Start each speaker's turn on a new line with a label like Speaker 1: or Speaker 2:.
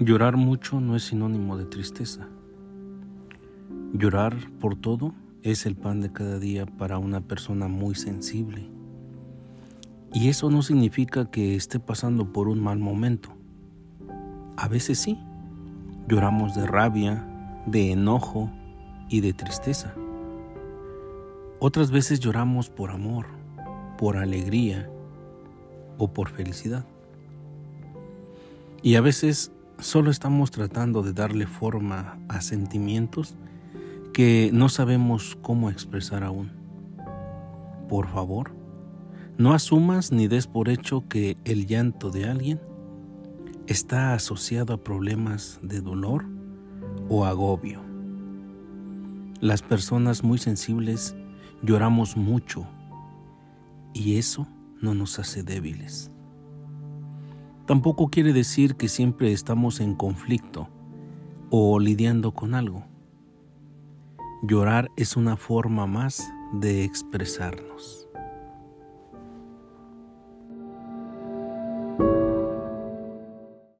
Speaker 1: Llorar mucho no es sinónimo de tristeza. Llorar por todo es el pan de cada día para una persona muy sensible. Y eso no significa que esté pasando por un mal momento. A veces sí, lloramos de rabia, de enojo y de tristeza. Otras veces lloramos por amor, por alegría o por felicidad. Y a veces solo estamos tratando de darle forma a sentimientos que no sabemos cómo expresar aún. Por favor, no asumas ni des por hecho que el llanto de alguien está asociado a problemas de dolor o agobio. Las personas muy sensibles lloramos mucho y eso no nos hace débiles. Tampoco quiere decir que siempre estamos en conflicto o lidiando con algo. Llorar es una forma más de expresarnos.